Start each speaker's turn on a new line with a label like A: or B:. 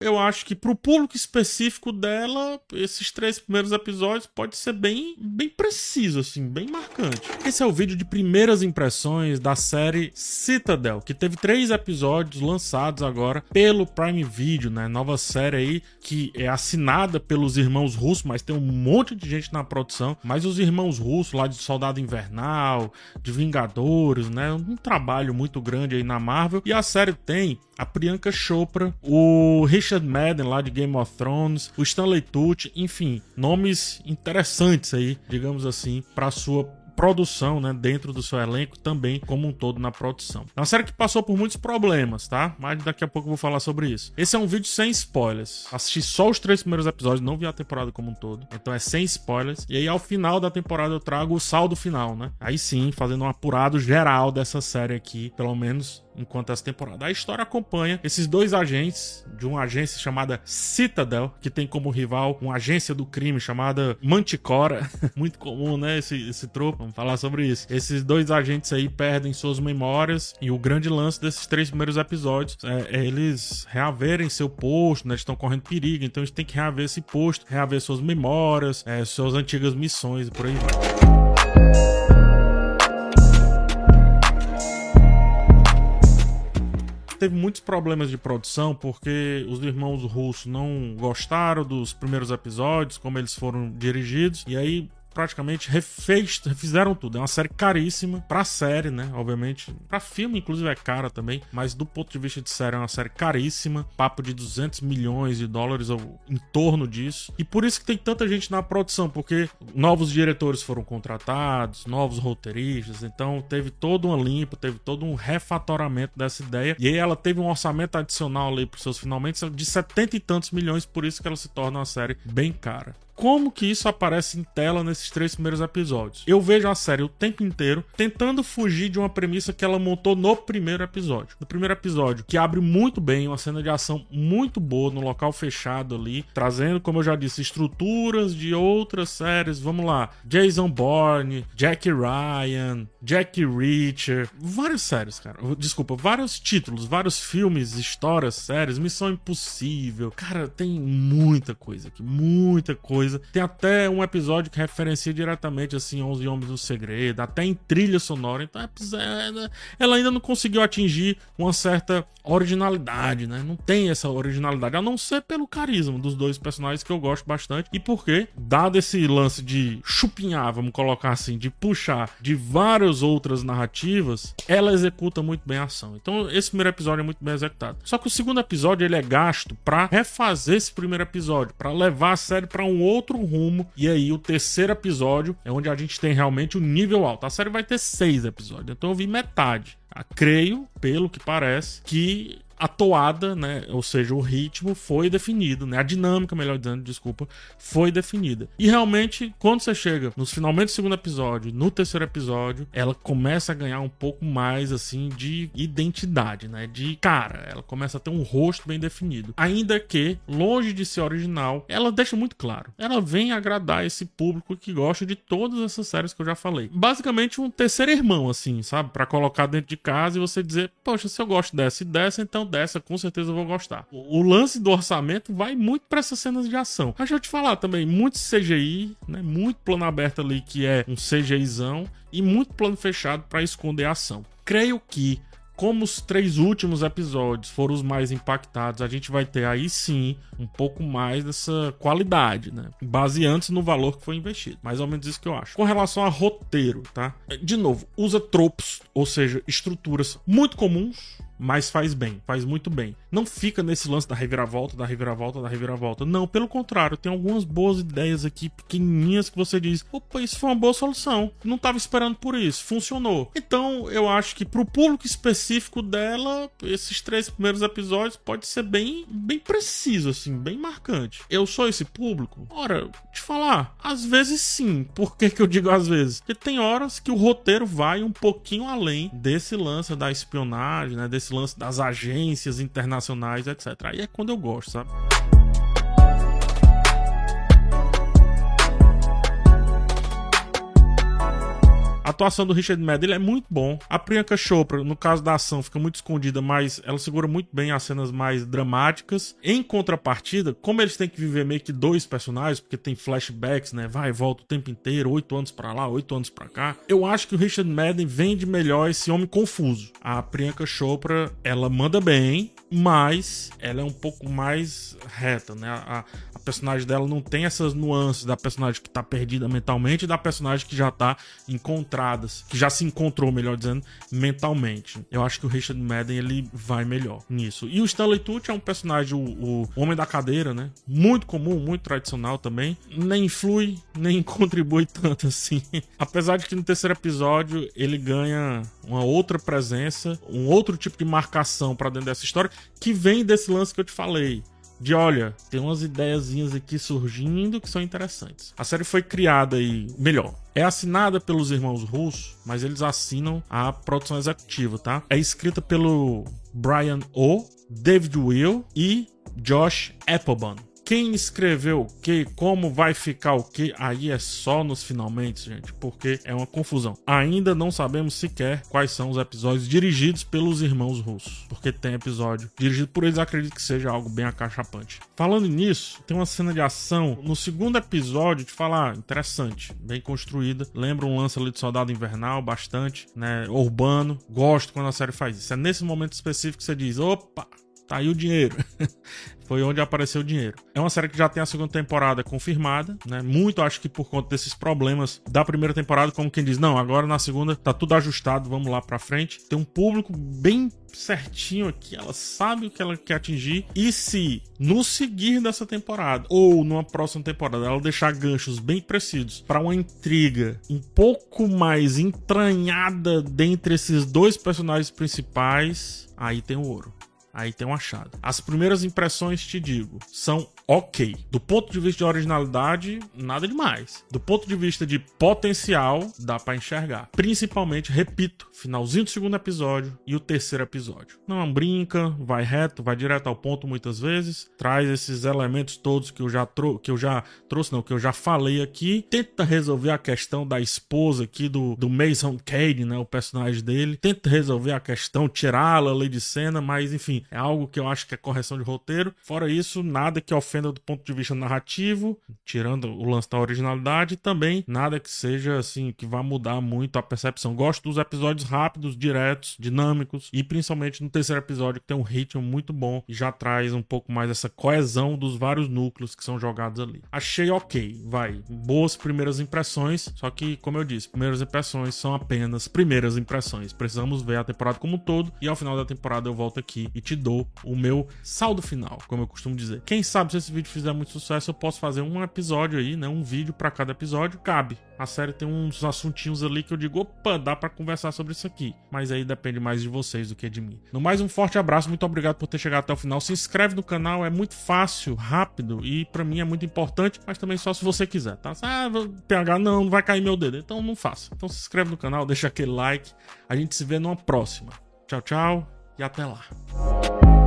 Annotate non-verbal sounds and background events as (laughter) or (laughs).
A: eu acho que pro público específico dela, esses três primeiros episódios pode ser bem, bem preciso, assim, bem marcante. Esse é o vídeo de primeiras impressões da série Citadel, que teve três episódios lançados agora pelo Prime Video, né? Nova série aí que é assinada pelos irmãos russos, mas tem um monte de gente na produção. Mas os irmãos russos lá de Soldado Invernal, de Vingadores, né? Um trabalho muito grande aí na Marvel. E a série tem a Priyanka Chopra, o Richard Madden lá de Game of Thrones, o Stanley Tucci, enfim, nomes interessantes aí, digamos assim, para sua produção, né, dentro do seu elenco, também como um todo na produção. É uma série que passou por muitos problemas, tá? Mas daqui a pouco eu vou falar sobre isso. Esse é um vídeo sem spoilers. Assisti só os três primeiros episódios, não vi a temporada como um todo. Então é sem spoilers. E aí ao final da temporada eu trago o saldo final, né? Aí sim, fazendo um apurado geral dessa série aqui, pelo menos enquanto essa temporada. A história acompanha esses dois agentes de uma agência chamada Citadel, que tem como rival uma agência do crime chamada Manticora. (laughs) Muito comum, né? Esse, esse tropo. Vamos falar sobre isso. Esses dois agentes aí perdem suas memórias e o grande lance desses três primeiros episódios é, é eles reaverem seu posto, né? Eles estão correndo perigo, então eles têm que reaver esse posto, reaver suas memórias, é, suas antigas missões e por aí vai. teve muitos problemas de produção porque os irmãos russos não gostaram dos primeiros episódios, como eles foram dirigidos, e aí praticamente refez, refizeram tudo. É uma série caríssima pra série, né? Obviamente. Pra filme, inclusive, é cara também. Mas do ponto de vista de série, é uma série caríssima. Papo de 200 milhões de dólares ou em torno disso. E por isso que tem tanta gente na produção, porque novos diretores foram contratados, novos roteiristas. Então teve todo uma limpa, teve todo um refatoramento dessa ideia. E aí ela teve um orçamento adicional ali pros seus finalmente de 70 e tantos milhões. Por isso que ela se torna uma série bem cara como que isso aparece em tela nesses três primeiros episódios. Eu vejo a série o tempo inteiro tentando fugir de uma premissa que ela montou no primeiro episódio. No primeiro episódio, que abre muito bem, uma cena de ação muito boa no local fechado ali, trazendo, como eu já disse, estruturas de outras séries. Vamos lá, Jason Bourne, Jack Ryan, Jack Reacher, várias séries, cara. Desculpa, vários títulos, vários filmes, histórias, séries, Missão Impossível. Cara, tem muita coisa aqui, muita coisa coisa. Tem até um episódio que referencia diretamente, assim, 11 Homens do Segredo, até em trilha sonora. Então, é, ela ainda não conseguiu atingir uma certa originalidade, né? Não tem essa originalidade, a não ser pelo carisma dos dois personagens que eu gosto bastante. E porque, dado esse lance de chupinhar, vamos colocar assim, de puxar de várias outras narrativas, ela executa muito bem a ação. Então, esse primeiro episódio é muito bem executado. Só que o segundo episódio ele é gasto para refazer esse primeiro episódio, para levar a série para um outro outro rumo. E aí, o terceiro episódio é onde a gente tem realmente o um nível alto. A série vai ter seis episódios, então eu vi metade. Ah, creio, pelo que parece, que a toada, né, ou seja, o ritmo foi definido, né, a dinâmica, melhor dizendo, desculpa, foi definida. E realmente, quando você chega nos finalmente do segundo episódio, no terceiro episódio, ela começa a ganhar um pouco mais assim de identidade, né, de cara, ela começa a ter um rosto bem definido. Ainda que longe de ser original, ela deixa muito claro. Ela vem agradar esse público que gosta de todas essas séries que eu já falei. Basicamente um terceiro irmão assim, sabe, para colocar dentro de casa e você dizer, poxa, se eu gosto dessa e dessa, então dessa, com certeza eu vou gostar. O, o lance do orçamento vai muito para essas cenas de ação. Deixa eu te falar também, muito CGI, né? Muito plano aberto ali que é um CGIzão e muito plano fechado para esconder a ação. Creio que como os três últimos episódios foram os mais impactados, a gente vai ter aí sim um pouco mais dessa qualidade, né? Baseando-se no valor que foi investido. Mais ou menos isso que eu acho. Com relação a roteiro, tá? De novo, usa tropos, ou seja, estruturas muito comuns mas faz bem, faz muito bem. Não fica nesse lance da reviravolta, da reviravolta, da reviravolta. Não, pelo contrário, tem algumas boas ideias aqui, pequenininhas, que você diz: opa, isso foi uma boa solução. Não estava esperando por isso, funcionou. Então, eu acho que pro público específico dela, esses três primeiros episódios pode ser bem, bem preciso, assim, bem marcante. Eu sou esse público? Ora, te falar, às vezes sim. Por que, que eu digo às vezes? Porque tem horas que o roteiro vai um pouquinho além desse lance da espionagem, né? Desse esse lance das agências internacionais, etc. Aí é quando eu gosto, sabe? Atuação do Richard Madden é muito bom. A Priyanka Chopra, no caso da ação, fica muito escondida, mas ela segura muito bem as cenas mais dramáticas. Em contrapartida, como eles têm que viver meio que dois personagens, porque tem flashbacks, né? Vai e volta o tempo inteiro, oito anos para lá, oito anos para cá. Eu acho que o Richard Madden vende melhor esse homem confuso. A Priyanka Chopra, ela manda bem, mas ela é um pouco mais reta, né? A, a, personagem dela não tem essas nuances da personagem que tá perdida mentalmente e da personagem que já tá encontradas, que já se encontrou, melhor dizendo, mentalmente. Eu acho que o Richard Madden ele vai melhor nisso. E o Stanley Tucci é um personagem, o, o homem da cadeira, né? Muito comum, muito tradicional também. Nem influi, nem (laughs) contribui tanto assim. Apesar de que no terceiro episódio ele ganha uma outra presença, um outro tipo de marcação para dentro dessa história que vem desse lance que eu te falei de olha, tem umas ideiazinhas aqui surgindo que são interessantes. A série foi criada aí, melhor, é assinada pelos irmãos russos, mas eles assinam a produção executiva, tá? É escrita pelo Brian O, David Will e Josh Applebaum. Quem escreveu o que, como vai ficar o que, aí é só nos finalmente, gente, porque é uma confusão. Ainda não sabemos sequer quais são os episódios dirigidos pelos irmãos russos, porque tem episódio dirigido por eles, acredito que seja algo bem acachapante. Falando nisso, tem uma cena de ação no segundo episódio, de falar, interessante, bem construída, lembra um lance ali de Soldado Invernal, bastante, né, urbano, gosto quando a série faz isso. É nesse momento específico que você diz, opa, tá aí o dinheiro. (laughs) foi onde apareceu o dinheiro. É uma série que já tem a segunda temporada confirmada, né? Muito acho que por conta desses problemas da primeira temporada, como quem diz, não, agora na segunda tá tudo ajustado, vamos lá pra frente. Tem um público bem certinho aqui, ela sabe o que ela quer atingir. E se no seguir dessa temporada ou numa próxima temporada ela deixar ganchos bem precisos para uma intriga um pouco mais entranhada dentre esses dois personagens principais, aí tem o ouro aí tem um achado. As primeiras impressões, te digo, são ok. Do ponto de vista de originalidade, nada demais. Do ponto de vista de potencial, dá para enxergar. Principalmente, repito, finalzinho do segundo episódio e o terceiro episódio. Não brinca, vai reto, vai direto ao ponto muitas vezes, traz esses elementos todos que eu já que eu já trouxe, não, que eu já falei aqui, tenta resolver a questão da esposa aqui do, do Mason Cade, né, o personagem dele, tenta resolver a questão, tirá-la ali de cena, mas enfim, é algo que eu acho que é correção de roteiro. Fora isso, nada que ofenda do ponto de vista narrativo, tirando o lance da originalidade, também nada que seja assim, que vá mudar muito a percepção. Gosto dos episódios rápidos, diretos, dinâmicos, e principalmente no terceiro episódio, que tem um ritmo muito bom e já traz um pouco mais essa coesão dos vários núcleos que são jogados ali. Achei ok, vai. Boas primeiras impressões, só que, como eu disse, primeiras impressões são apenas primeiras impressões. Precisamos ver a temporada como um todo, e ao final da temporada eu volto aqui e te dou o meu saldo final, como eu costumo dizer. Quem sabe se esse vídeo fizer muito sucesso, eu posso fazer um episódio aí, né? Um vídeo para cada episódio. Cabe. A série tem uns assuntinhos ali que eu digo, opa, dá para conversar sobre isso aqui. Mas aí depende mais de vocês do que de mim. No mais, um forte abraço, muito obrigado por ter chegado até o final. Se inscreve no canal, é muito fácil, rápido e para mim é muito importante, mas também só se você quiser, tá? Ah, PH não, não vai cair meu dedo. Então não faça. Então se inscreve no canal, deixa aquele like. A gente se vê numa próxima. Tchau, tchau e até lá.